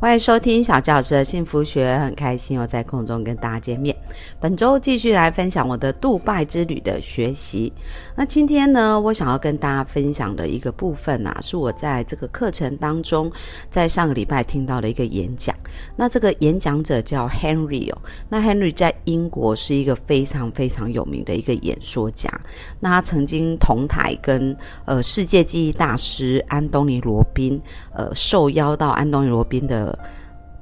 欢迎收听小教师的幸福学，很开心又在空中跟大家见面。本周继续来分享我的杜拜之旅的学习。那今天呢，我想要跟大家分享的一个部分啊，是我在这个课程当中，在上个礼拜听到的一个演讲。那这个演讲者叫 Henry 哦，那 Henry 在英国是一个非常非常有名的一个演说家。那他曾经同台跟呃世界记忆大师安东尼罗宾，呃受邀到安东尼罗宾的。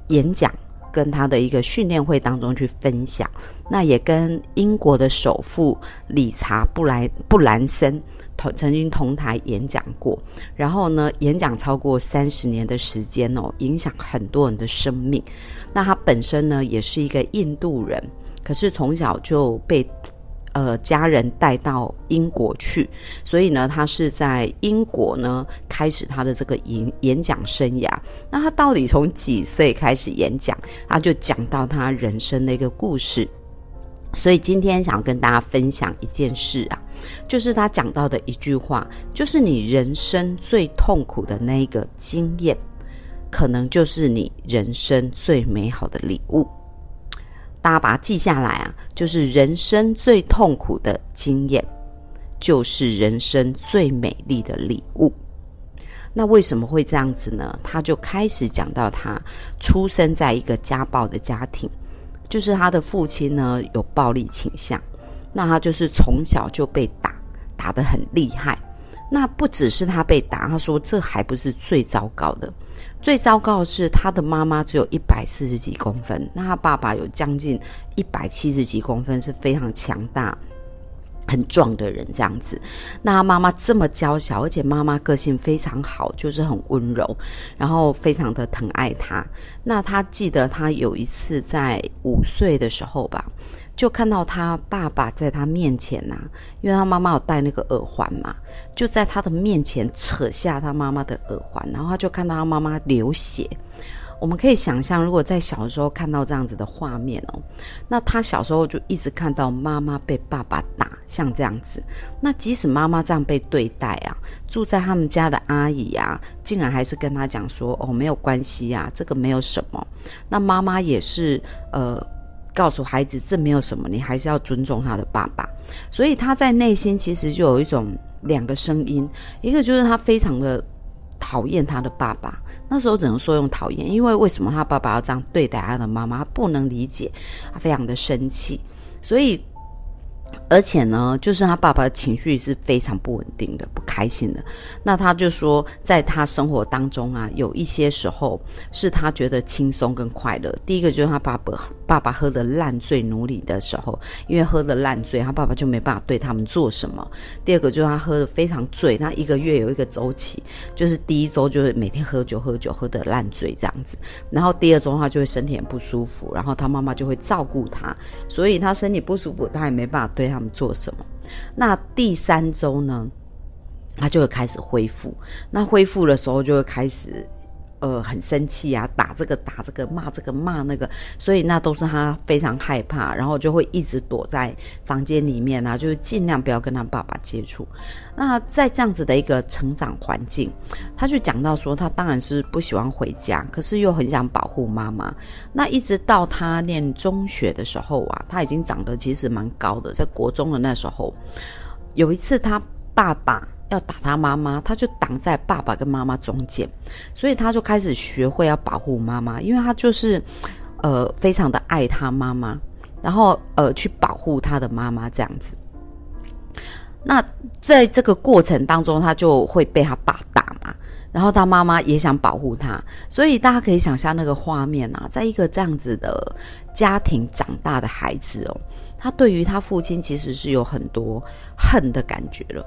演讲跟他的一个训练会当中去分享，那也跟英国的首富理查布莱布兰森同曾经同台演讲过，然后呢，演讲超过三十年的时间哦，影响很多人的生命。那他本身呢，也是一个印度人，可是从小就被。呃，家人带到英国去，所以呢，他是在英国呢开始他的这个演演讲生涯。那他到底从几岁开始演讲？他就讲到他人生的一个故事。所以今天想要跟大家分享一件事啊，就是他讲到的一句话，就是你人生最痛苦的那一个经验，可能就是你人生最美好的礼物。大家把它记下来啊！就是人生最痛苦的经验，就是人生最美丽的礼物。那为什么会这样子呢？他就开始讲到他出生在一个家暴的家庭，就是他的父亲呢有暴力倾向，那他就是从小就被打，打得很厉害。那不只是他被打，他说这还不是最糟糕的。最糟糕的是，他的妈妈只有一百四十几公分，那他爸爸有将近一百七十几公分，是非常强大、很壮的人这样子。那他妈妈这么娇小，而且妈妈个性非常好，就是很温柔，然后非常的疼爱他。那他记得他有一次在五岁的时候吧。就看到他爸爸在他面前呐，因为他妈妈有戴那个耳环嘛，就在他的面前扯下他妈妈的耳环，然后他就看到他妈妈流血。我们可以想象，如果在小的时候看到这样子的画面哦，那他小时候就一直看到妈妈被爸爸打，像这样子。那即使妈妈这样被对待啊，住在他们家的阿姨啊，竟然还是跟他讲说：“哦，没有关系啊，这个没有什么。”那妈妈也是呃。告诉孩子，这没有什么，你还是要尊重他的爸爸。所以他在内心其实就有一种两个声音，一个就是他非常的讨厌他的爸爸。那时候只能说用讨厌，因为为什么他爸爸要这样对待他的妈妈，不能理解，他非常的生气，所以。而且呢，就是他爸爸的情绪是非常不稳定的，不开心的。那他就说，在他生活当中啊，有一些时候是他觉得轻松跟快乐。第一个就是他爸爸爸爸喝的烂醉奴隶的时候，因为喝的烂醉，他爸爸就没办法对他们做什么。第二个就是他喝的非常醉，他一个月有一个周期，就是第一周就是每天喝酒喝酒喝的烂醉这样子，然后第二周的话就会身体很不舒服，然后他妈妈就会照顾他，所以他身体不舒服，他也没办法。对他们做什么？那第三周呢？他就会开始恢复。那恢复的时候，就会开始呃很生气啊，打这个打这个，骂这个骂那个。所以那都是他非常害怕，然后就会一直躲在房间里面啊，就是尽量不要跟他爸爸接触。那在这样子的一个成长环境，他就讲到说，他当然是不喜欢回家，可是又很想保护妈妈。那一直到他念中学的时候啊，他已经长得其实蛮高的，在国中的那时候，有一次他爸爸要打他妈妈，他就挡在爸爸跟妈妈中间，所以他就开始学会要保护妈妈，因为他就是呃非常的爱他妈妈，然后呃去保护他的妈妈这样子。那在这个过程当中，他就会被他爸打嘛，然后他妈妈也想保护他，所以大家可以想象那个画面啊，在一个这样子的家庭长大的孩子哦，他对于他父亲其实是有很多恨的感觉了，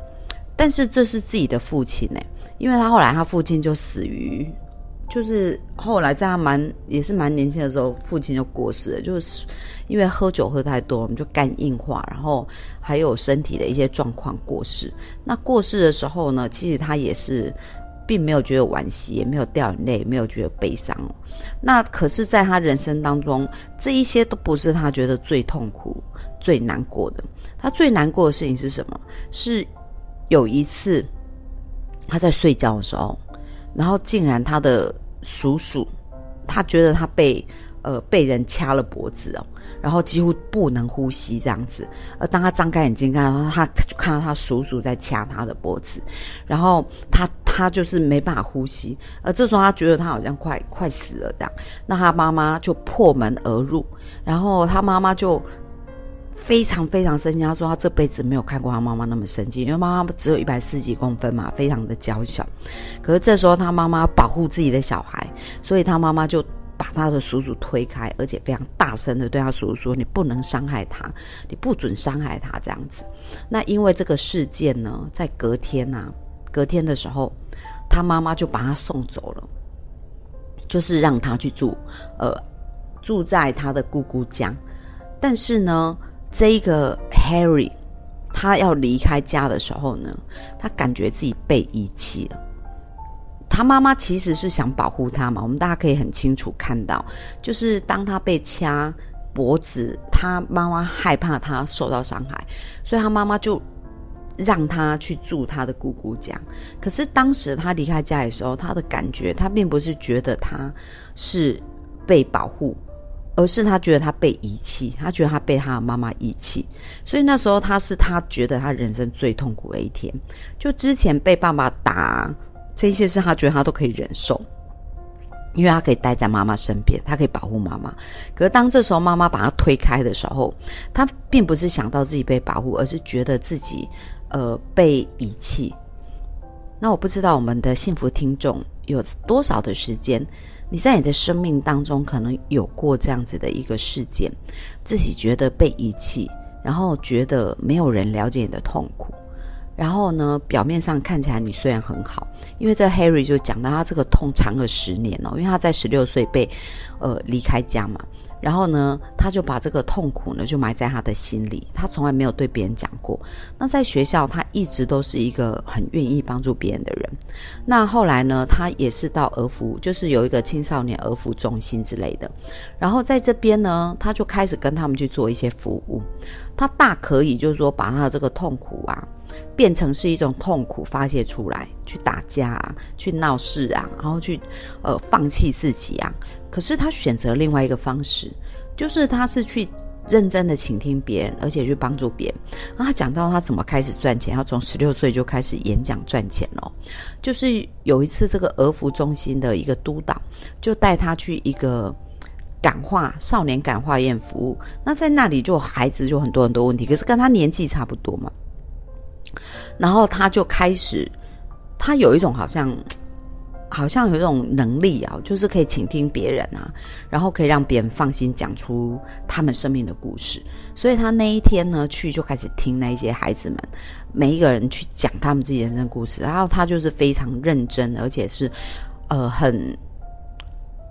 但是这是自己的父亲呢，因为他后来他父亲就死于。就是后来在他蛮也是蛮年轻的时候，父亲就过世了，就是因为喝酒喝太多，我们就肝硬化，然后还有身体的一些状况过世。那过世的时候呢，其实他也是并没有觉得惋惜，也没有掉眼泪，也没有觉得悲伤。那可是，在他人生当中，这一些都不是他觉得最痛苦、最难过的。他最难过的事情是什么？是有一次他在睡觉的时候，然后竟然他的叔叔，他觉得他被呃被人掐了脖子哦。然后几乎不能呼吸这样子，而当他张开眼睛看到他，就看到他叔叔在掐他的脖子，然后他他就是没办法呼吸，而这时候他觉得他好像快快死了这样，那他妈妈就破门而入，然后他妈妈就非常非常生气，他说他这辈子没有看过他妈妈那么生气，因为妈妈只有一百四十几公分嘛，非常的娇小，可是这时候他妈妈保护自己的小孩，所以他妈妈就。把他的叔叔推开，而且非常大声的对他叔叔说：“你不能伤害他，你不准伤害他。”这样子。那因为这个事件呢，在隔天呐，隔天的时候，他妈妈就把他送走了，就是让他去住，呃，住在他的姑姑家。但是呢，这一个 Harry，他要离开家的时候呢，他感觉自己被遗弃了。他妈妈其实是想保护他嘛，我们大家可以很清楚看到，就是当他被掐脖子，他妈妈害怕他受到伤害，所以他妈妈就让他去住他的姑姑家。可是当时他离开家的时候，他的感觉他并不是觉得他是被保护，而是他觉得他被遗弃，他觉得他被他的妈妈遗弃。所以那时候他是他觉得他人生最痛苦的一天，就之前被爸爸打。这些事他觉得他都可以忍受，因为他可以待在妈妈身边，他可以保护妈妈。可是当这时候妈妈把他推开的时候，他并不是想到自己被保护，而是觉得自己呃被遗弃。那我不知道我们的幸福听众有多少的时间，你在你的生命当中可能有过这样子的一个事件，自己觉得被遗弃，然后觉得没有人了解你的痛苦。然后呢，表面上看起来你虽然很好，因为这 Harry 就讲到他这个痛长了十年哦，因为他在十六岁被，呃离开家嘛。然后呢，他就把这个痛苦呢就埋在他的心里，他从来没有对别人讲过。那在学校，他一直都是一个很愿意帮助别人的人。那后来呢，他也是到儿福，就是有一个青少年儿福中心之类的。然后在这边呢，他就开始跟他们去做一些服务。他大可以就是说把他的这个痛苦啊。变成是一种痛苦发泄出来，去打架啊，去闹事啊，然后去呃放弃自己啊。可是他选择另外一个方式，就是他是去认真的倾听别人，而且去帮助别人。然后他讲到他怎么开始赚钱，他从十六岁就开始演讲赚钱哦。就是有一次这个儿福中心的一个督导就带他去一个感化少年感化院服务，那在那里就孩子就很多很多问题，可是跟他年纪差不多嘛。然后他就开始，他有一种好像，好像有一种能力啊，就是可以倾听别人啊，然后可以让别人放心讲出他们生命的故事。所以他那一天呢，去就开始听那些孩子们每一个人去讲他们自己人生故事，然后他就是非常认真，而且是呃很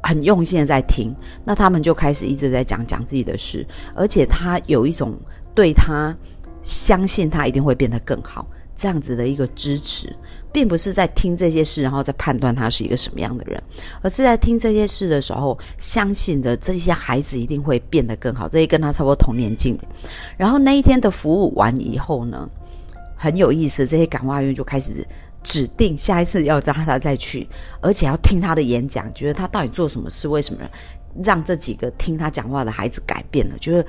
很用心的在听。那他们就开始一直在讲讲自己的事，而且他有一种对他。相信他一定会变得更好，这样子的一个支持，并不是在听这些事，然后再判断他是一个什么样的人，而是在听这些事的时候，相信的这些孩子一定会变得更好。这些跟他差不多同年纪，然后那一天的服务完以后呢，很有意思，这些感化院就开始指定下一次要让他再去，而且要听他的演讲，觉得他到底做什么事，为什么让这几个听他讲话的孩子改变了，觉得。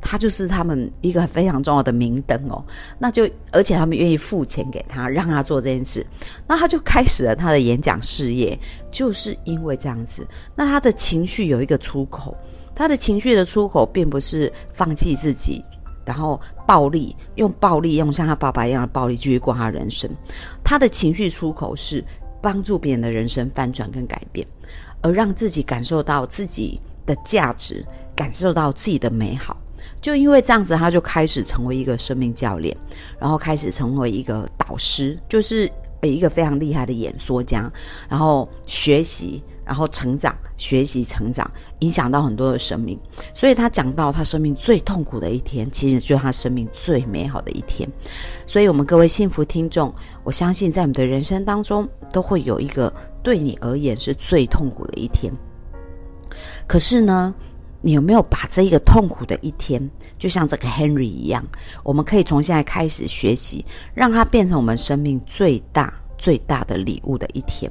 他就是他们一个非常重要的明灯哦，那就而且他们愿意付钱给他，让他做这件事，那他就开始了他的演讲事业。就是因为这样子，那他的情绪有一个出口，他的情绪的出口并不是放弃自己，然后暴力用暴力用像他爸爸一样的暴力继续过他人生，他的情绪出口是帮助别人的人生翻转跟改变，而让自己感受到自己的价值，感受到自己的美好。就因为这样子，他就开始成为一个生命教练，然后开始成为一个导师，就是一个非常厉害的演说家，然后学习，然后成长、学习、成长，影响到很多的生命。所以他讲到他生命最痛苦的一天，其实就是他生命最美好的一天。所以，我们各位幸福听众，我相信在我们的人生当中，都会有一个对你而言是最痛苦的一天。可是呢，你有没有把这一个痛苦的一天，就像这个 Henry 一样，我们可以从现在开始学习，让它变成我们生命最大最大的礼物的一天。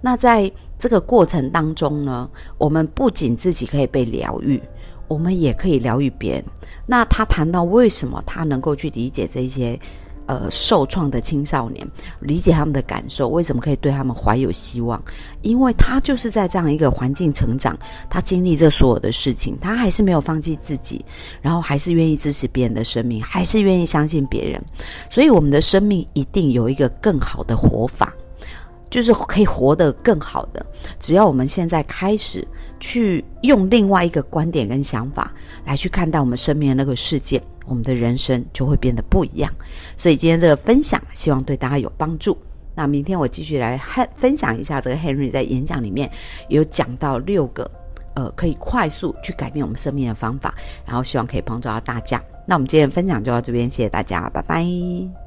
那在这个过程当中呢，我们不仅自己可以被疗愈，我们也可以疗愈别人。那他谈到为什么他能够去理解这些。呃，受创的青少年理解他们的感受，为什么可以对他们怀有希望？因为他就是在这样一个环境成长，他经历这所有的事情，他还是没有放弃自己，然后还是愿意支持别人的生命，还是愿意相信别人。所以，我们的生命一定有一个更好的活法，就是可以活得更好的。只要我们现在开始去用另外一个观点跟想法来去看待我们生命的那个世界。我们的人生就会变得不一样，所以今天这个分享希望对大家有帮助。那明天我继续来分享一下这个 Henry 在演讲里面有讲到六个呃可以快速去改变我们生命的方法，然后希望可以帮助到大家。那我们今天分享就到这边，谢谢大家，拜拜。